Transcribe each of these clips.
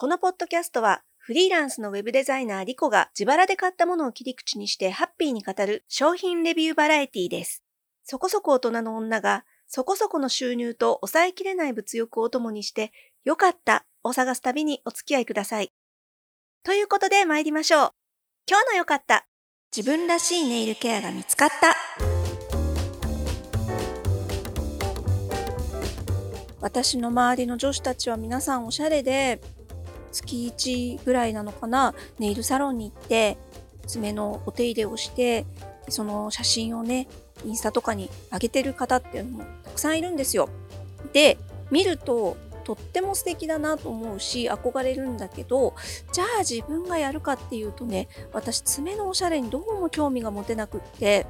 このポッドキャストはフリーランスのウェブデザイナーリコが自腹で買ったものを切り口にしてハッピーに語る商品レビューバラエティです。そこそこ大人の女がそこそこの収入と抑えきれない物欲を共にして良かったを探す旅にお付き合いください。ということで参りましょう。今日の良かった。自分らしいネイルケアが見つかった。私の周りの女子たちは皆さんおしゃれで、月1ぐらいなのかな、ネイルサロンに行って、爪のお手入れをして、その写真をね、インスタとかに上げてる方っていうのもたくさんいるんですよ。で、見るととっても素敵だなと思うし憧れるんだけどじゃあ自分がやるかっていうとね私爪のおしゃれにどうも興味が持てなくって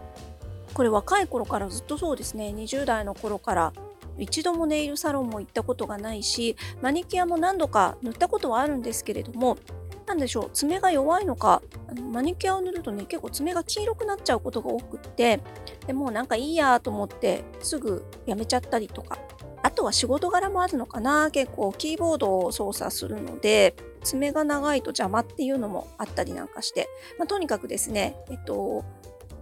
これ若い頃からずっとそうですね20代の頃から一度もネイルサロンも行ったことがないしマニキュアも何度か塗ったことはあるんですけれども何でしょう爪が弱いのかあのマニキュアを塗るとね結構爪が黄色くなっちゃうことが多くってでもうなんかいいやと思ってすぐやめちゃったりとかあとは仕事柄もあるのかな結構キーボードを操作するので爪が長いと邪魔っていうのもあったりなんかして、まあ、とにかくですねえっと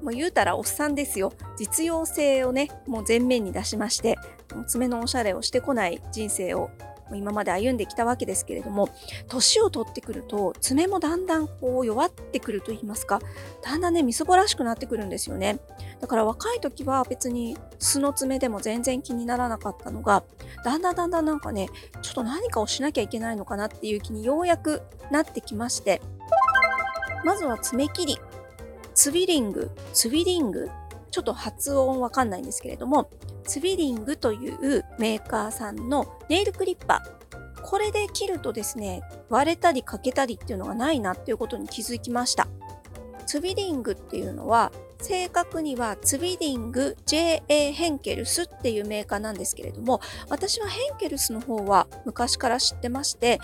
もう言うたらおっさんですよ。実用性をねもう前面に出しまして爪のおしゃれをしてこない人生を今まで歩んできたわけですけれども年を取ってくると爪もだんだんこう弱ってくると言いますかだんだんねみそぼらしくなってくるんですよね。だから若い時は別に素の爪でも全然気にならなかったのがだんだんだんだんなんかねちょっと何かをしなきゃいけないのかなっていう気にようやくなってきましてまずは爪切り。ツビリング。ツビリング。ちょっと発音わかんないんですけれどもツビリングというメーカーさんのネイルクリッパー。これで切るとですね割れたり欠けたりっていうのがないなっていうことに気づきました。ツビリングっていうのは正確にはツビリング JA ヘンケルスっていうメーカーなんですけれども私はヘンケルスの方は昔から知ってまして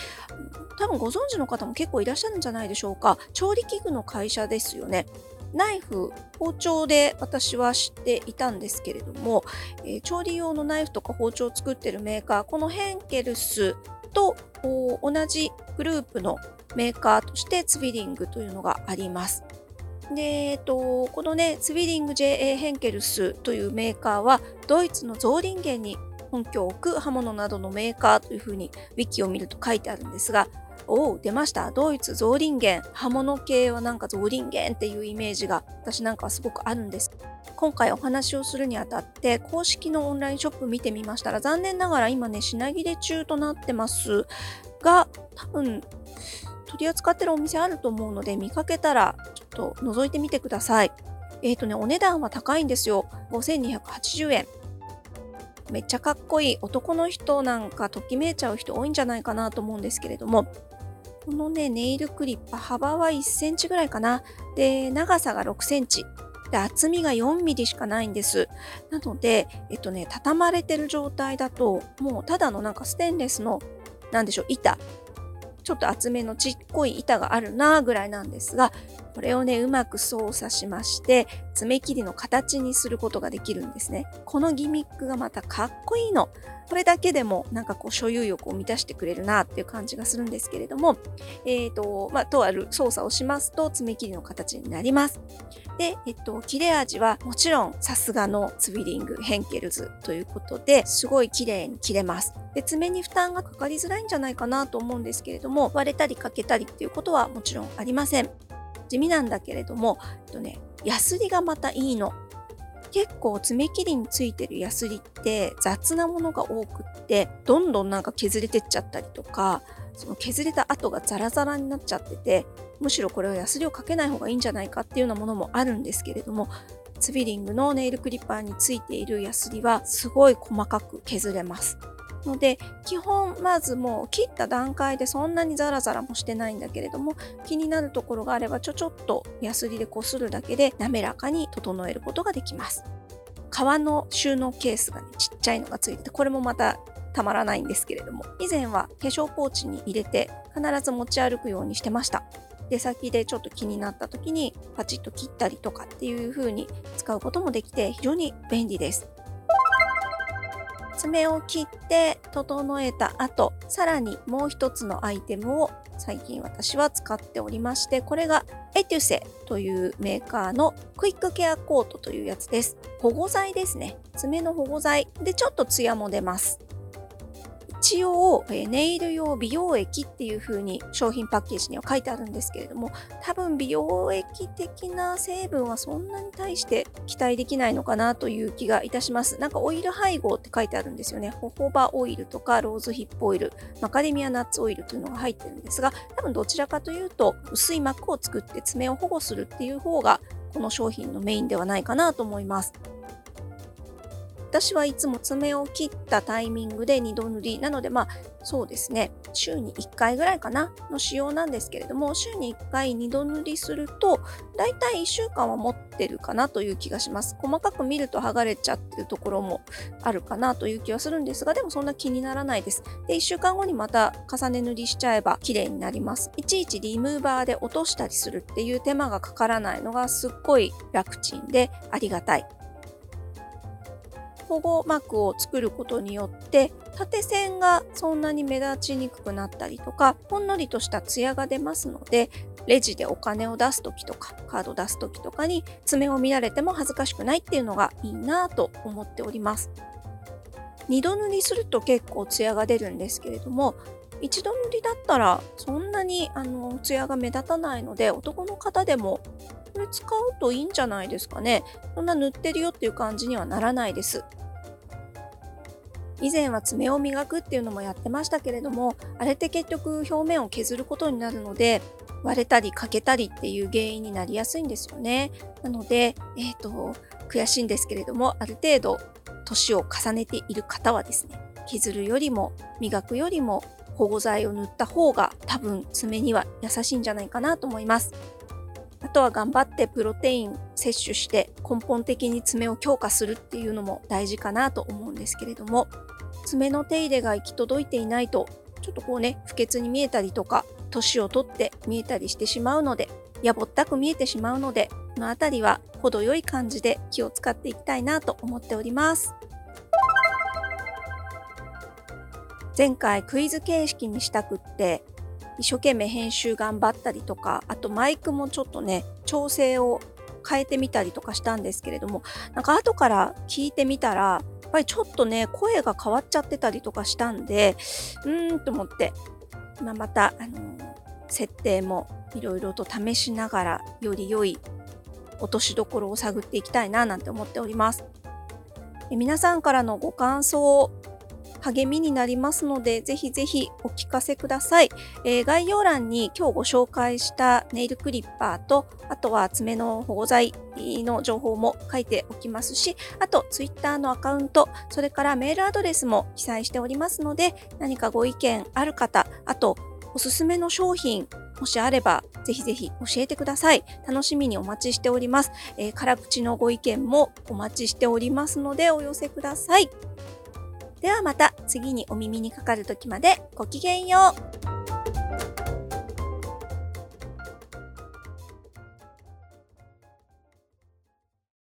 多分ご存知の方も結構いらっしゃるんじゃないでしょうか。調理器具の会社ですよね。ナイフ、包丁で私は知っていたんですけれども、えー、調理用のナイフとか包丁を作ってるメーカー、このヘンケルスと同じグループのメーカーとしてツビリングというのがあります。で、えっと、このね、ツビリング JA ヘンケルスというメーカーは、ドイツのゾーリンゲンに本拠を置く刃物などのメーカーというふうにウィキを見ると書いてあるんですが、おお出ました。ドイツゾーリンゲン。刃物系はなんかゾーリンゲンっていうイメージが私なんかはすごくあるんです。今回お話をするにあたって公式のオンラインショップ見てみましたら残念ながら今ね品切れ中となってます。が多分取り扱ってるお店あると思うので見かけたらちょっと覗いてみてください。えっ、ー、とねお値段は高いんですよ。5280円。めっちゃかっこいい男の人なんかときめいちゃう人多いんじゃないかなと思うんですけれどもこのね、ネイルクリップ、幅は1センチぐらいかな。で、長さが6センチ。で、厚みが4ミリしかないんです。なので、えっとね、畳まれてる状態だと、もうただのなんかステンレスの、なんでしょう、板。ちょっと厚めのちっこい板があるなぐらいなんですが、これをね、うまく操作しまして、爪切りの形にすることができるんですね。このギミックがまたかっこいいの。これだけでもなんかこう所有欲を満たしてくれるなっていう感じがするんですけれども、えっ、ー、と、まあ、とある操作をしますと爪切りの形になります。で、えっと、切れ味はもちろんさすがのツビリングヘンケルズということですごい綺麗に切れます。で爪に負担がかかりづらいんじゃないかなと思うんですけれども割れたり欠けたりっていうことはもちろんありません。地味なんだけれども、えっとね、ヤスリがまたいいの。結構爪切りについてるヤスリって雑なものが多くってどんどんなんか削れてっちゃったりとかその削れた跡がザラザラになっちゃっててむしろこれはヤスリをかけない方がいいんじゃないかっていうようなものもあるんですけれどもツビリングのネイルクリッパーについているヤスリはすごい細かく削れます。ので基本まずもう切った段階でそんなにザラザラもしてないんだけれども気になるところがあればちょちょっとヤスリでこするだけで滑らかに整えることができます。革の収納ケースがねちっちゃいのがついててこれもまたたまらないんですけれども以前は化粧ポーチに入れて必ず持ち歩くようにしてました。出先でちょっと気になった時にパチッと切ったりとかっていう風に使うこともできて非常に便利です。爪を切って整えた後、さらにもう一つのアイテムを最近私は使っておりまして、これがエテュセというメーカーのクイックケアコートというやつです。保護剤ですね。爪の保護剤でちょっとツヤも出ます。一応、えネイル用美容液っていう風に商品パッケージには書いてあるんですけれども、多分美容液的な成分はそんなに対して期待できないのかなという気がいたします。なんかオイル配合って書いてあるんですよね。ホホバオイルとかローズヒップオイル、マカデミアナッツオイルというのが入ってるんですが、多分どちらかというと薄い膜を作って爪を保護するっていう方がこの商品のメインではないかなと思います。私はいつも爪を切ったタイミングで2度塗りなのでまあそうですね。週に1回ぐらいかなの使用なんですけれども週に1回2度塗りするとだいたい1週間は持ってるかなという気がします。細かく見ると剥がれちゃってるところもあるかなという気はするんですがでもそんな気にならないです。で1週間後にまた重ね塗りしちゃえば綺麗になります。いちいちリムーバーで落としたりするっていう手間がかからないのがすっごい楽ちんでありがたい。保護膜を作ることによって縦線がそんなに目立ちにくくなったりとかほんのりとしたツヤが出ますのでレジでお金を出す時とかカード出す時とかに爪を見られても恥ずかしくないっていうのがいいなと思っております。2度塗りすると結構ツヤが出るんですけれども一度塗りだったらそんなにあのツヤが目立たないので男の方でもこれ使うといいんじゃないですかね。そんな塗ってるよっていう感じにはならないです。以前は爪を磨くっていうのもやってましたけれどもあれって結局表面を削ることになるので割れたり欠けたりっていう原因になりやすいんですよね。なのでえっ、ー、と悔しいんですけれどもある程度年を重ねている方はですね削るよりも磨くよりも保護剤を塗った方が多分爪には優しいんじゃないかなと思います。とは頑張ってプロテイン摂取して根本的に爪を強化するっていうのも大事かなと思うんですけれども爪の手入れが行き届いていないとちょっとこうね不潔に見えたりとか年を取って見えたりしてしまうのでやぼったく見えてしまうのでこの辺りは程よい感じで気を使っていきたいなと思っております。前回クイズ形式にしたくって一生懸命編集頑張ったりとかあとマイクもちょっとね調整を変えてみたりとかしたんですけれどもなんか後から聞いてみたらやっぱりちょっとね声が変わっちゃってたりとかしたんでうーんと思って、まあ、また、あの、設定もいろいろと試しながらより良い落としどころを探っていきたいななんて思っております。皆さんからのご感想励みになりますので、ぜひぜひお聞かせください。えー、概要欄に今日ご紹介したネイルクリッパーと、あとは爪の保護剤の情報も書いておきますし、あと Twitter のアカウント、それからメールアドレスも記載しておりますので、何かご意見ある方、あとおすすめの商品、もしあれば、ぜひぜひ教えてください。楽しみにお待ちしております。えー、辛口のご意見もお待ちしておりますので、お寄せください。ではまた次にお耳にかかる時までごきげんよう。